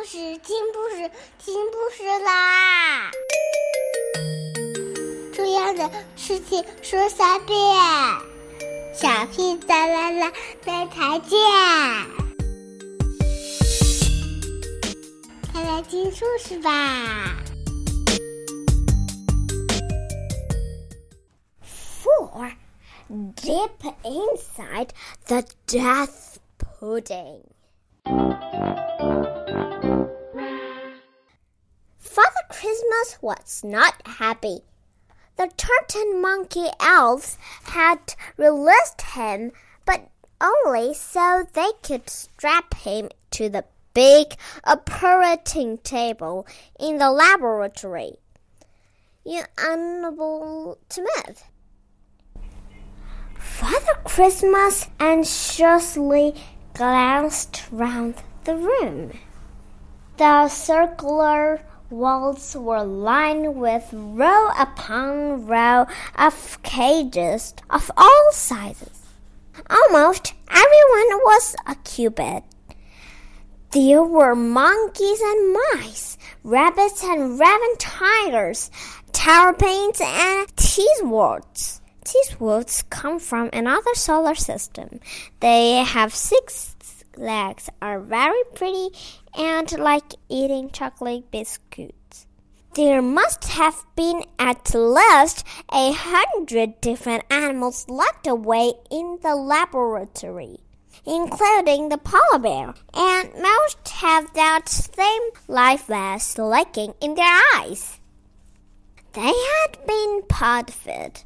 故事，听故事，听故事啦！重要的事情说三遍，小屁哒啦啦，明天见！快来听故事吧。Four, dip inside the death pudding. Christmas was not happy. The Turton Monkey elves had released him, but only so they could strap him to the big operating table in the laboratory. You Unable to move. Father Christmas anxiously glanced round the room. The circular walls were lined with row upon row of cages of all sizes. Almost everyone was a cupid. There were monkeys and mice, rabbits and raven tigers, terrapins and teasworts. Teasworts come from another solar system. They have six legs, are very pretty, and like eating chocolate biscuits. There must have been at least a hundred different animals locked away in the laboratory, including the polar bear, and most have that same life vest in their eyes. They had been pod fed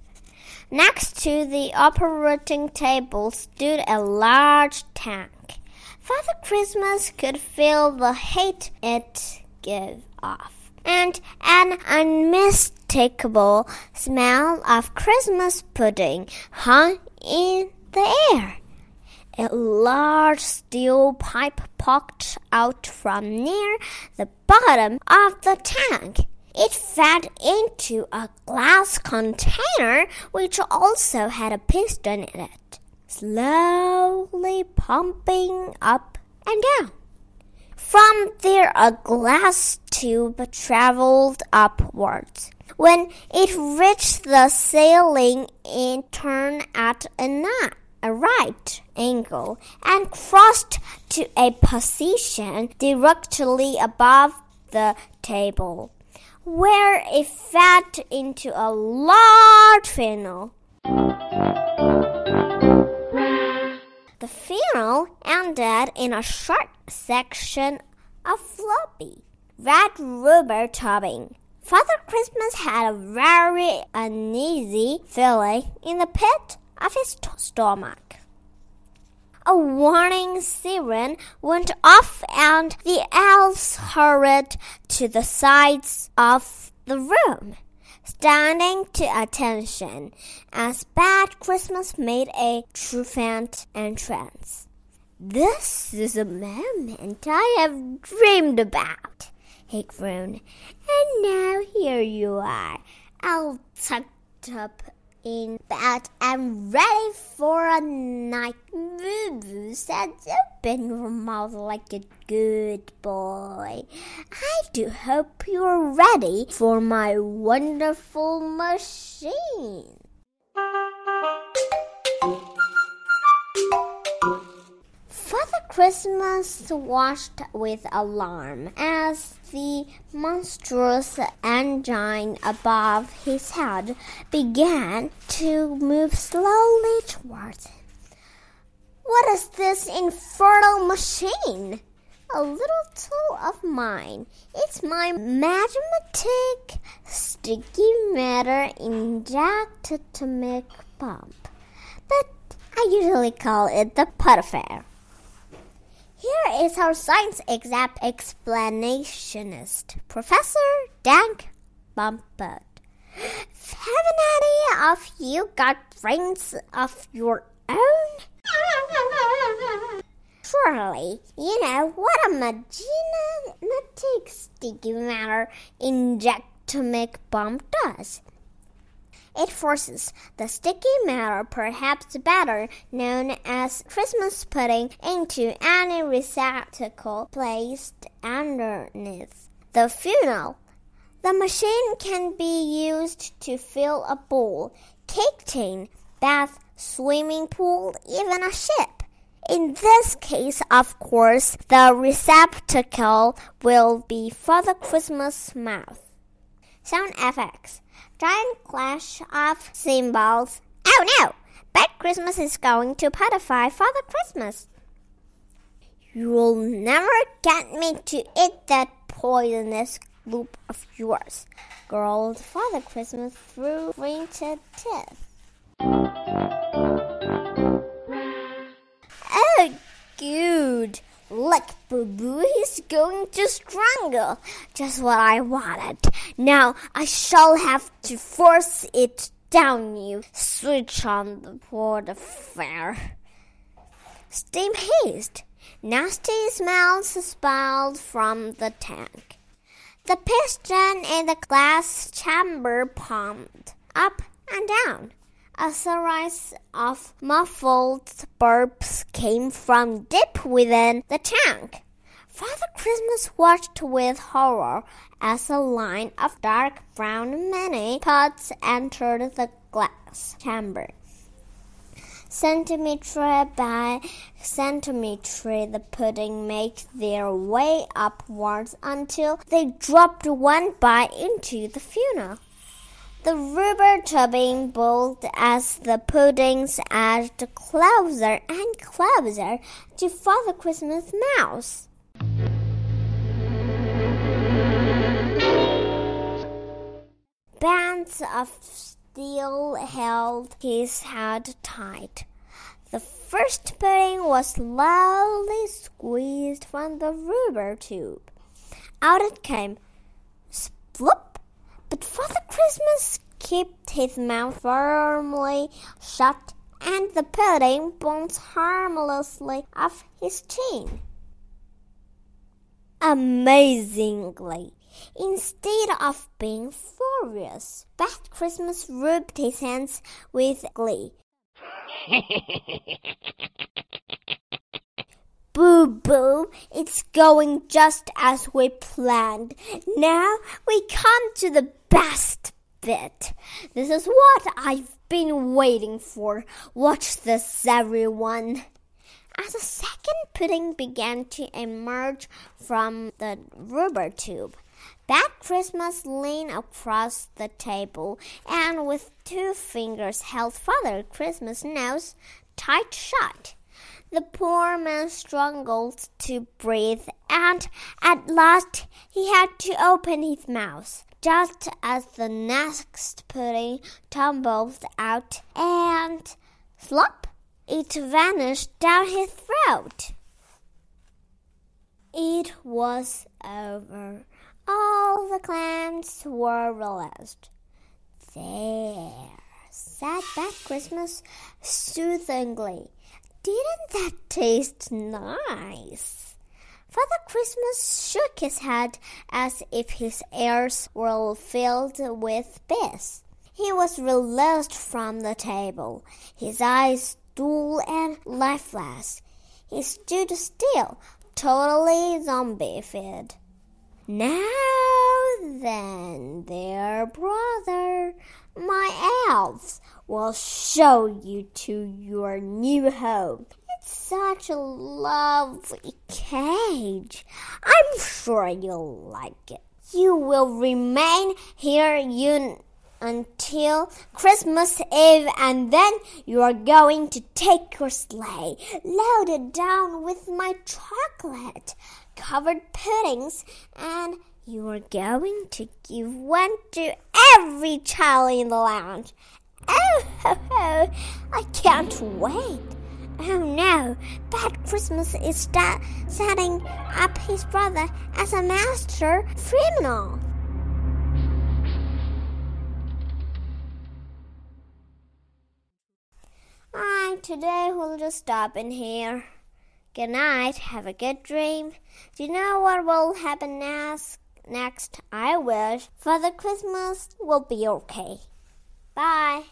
Next to the operating table stood a large tank. Father Christmas could feel the heat it gave off, and an unmistakable smell of Christmas pudding hung in the air. A large steel pipe poked out from near the bottom of the tank. It fed into a glass container which also had a piston in it, slowly pumping up and down. From there, a glass tube traveled upwards. When it reached the ceiling, it turned at a, a right angle and crossed to a position directly above the table where it fed into a large funnel. The funeral ended in a short section of floppy red rubber tubing. Father Christmas had a very uneasy feeling in the pit of his stomach a warning siren went off and the elves hurried to the sides of the room, standing to attention as Bad Christmas made a triumphant entrance. This is a moment I have dreamed about, he groaned. And now here you are, all tucked up in bed and ready for a night. Moo said, open your mouth like a good boy. I do hope you're ready for my wonderful machine. Christmas watched with alarm as the monstrous engine above his head began to move slowly towards him. What is this infernal machine? A little tool of mine. It's my mathematic sticky matter injected to make pump. But I usually call it the Puttifair. Here is our science exam explanationist, Professor Dank Bumpert. Haven't any of you got brains of your own? Surely, you know what a magnetic sticky matter injectomic bomb does. It forces the sticky matter, perhaps better known as Christmas pudding, into any receptacle placed underneath the funnel. The machine can be used to fill a bowl, cake tin, bath, swimming pool, even a ship. In this case, of course, the receptacle will be Father Christmas mouth. Sound effects. Giant clash of cymbals. Oh no! Bad Christmas is going to petrify Father Christmas. You'll never get me to eat that poisonous loop of yours, growled Father Christmas through gritted teeth. Oh, good. Look, Boo Boo, he's going to strangle. Just what I wanted. Now I shall have to force it down you. Switch on the port affair. Steam haste. Nasty smells spilled from the tank. The piston in the glass chamber pumped up and down. A series of muffled burps came from deep within the tank. Father Christmas watched with horror as a line of dark brown mini pots entered the glass chamber. Centimeter by centimeter, the pudding made their way upwards until they dropped one by into the funnel. The rubber tubing bulged as the puddings edged closer and closer to Father Christmas Mouse. Bands of steel held his head tight. The first pudding was slowly squeezed from the rubber tube. Out it came, sploop! But Father Christmas kept his mouth firmly shut, and the pudding bounced harmlessly off his chin. Amazingly, instead of being furious, Bad Christmas rubbed his hands with glee. Boo boo, it's going just as we planned. Now we come to the best bit. This is what I've been waiting for. Watch this, everyone. As a second pudding began to emerge from the rubber tube, Bad Christmas leaned across the table and with two fingers held Father Christmas' nose tight shut. The poor man struggled to breathe, and at last he had to open his mouth. Just as the next pudding tumbled out and slop, it vanished down his throat. It was over. All the clams were released. There, said Bad Christmas soothingly. Didn't that taste nice? Father Christmas shook his head as if his ears were filled with bees. He was released from the table, his eyes dull and lifeless. He stood still, totally zombified. Now then, dear brother, my elves will show you to your new home. It's such a lovely cage. I'm sure you'll like it. You will remain here you until Christmas Eve, and then you are going to take your sleigh loaded down with my chocolate covered puddings, and you are going to give one to every child in the lounge. Oh, I can't wait. Oh no, Bad Christmas is sta- setting up his brother as a master criminal. Alright, today we'll just stop in here. Good night. Have a good dream. Do you know what will happen next? Next, I wish Father Christmas will be okay. Bye.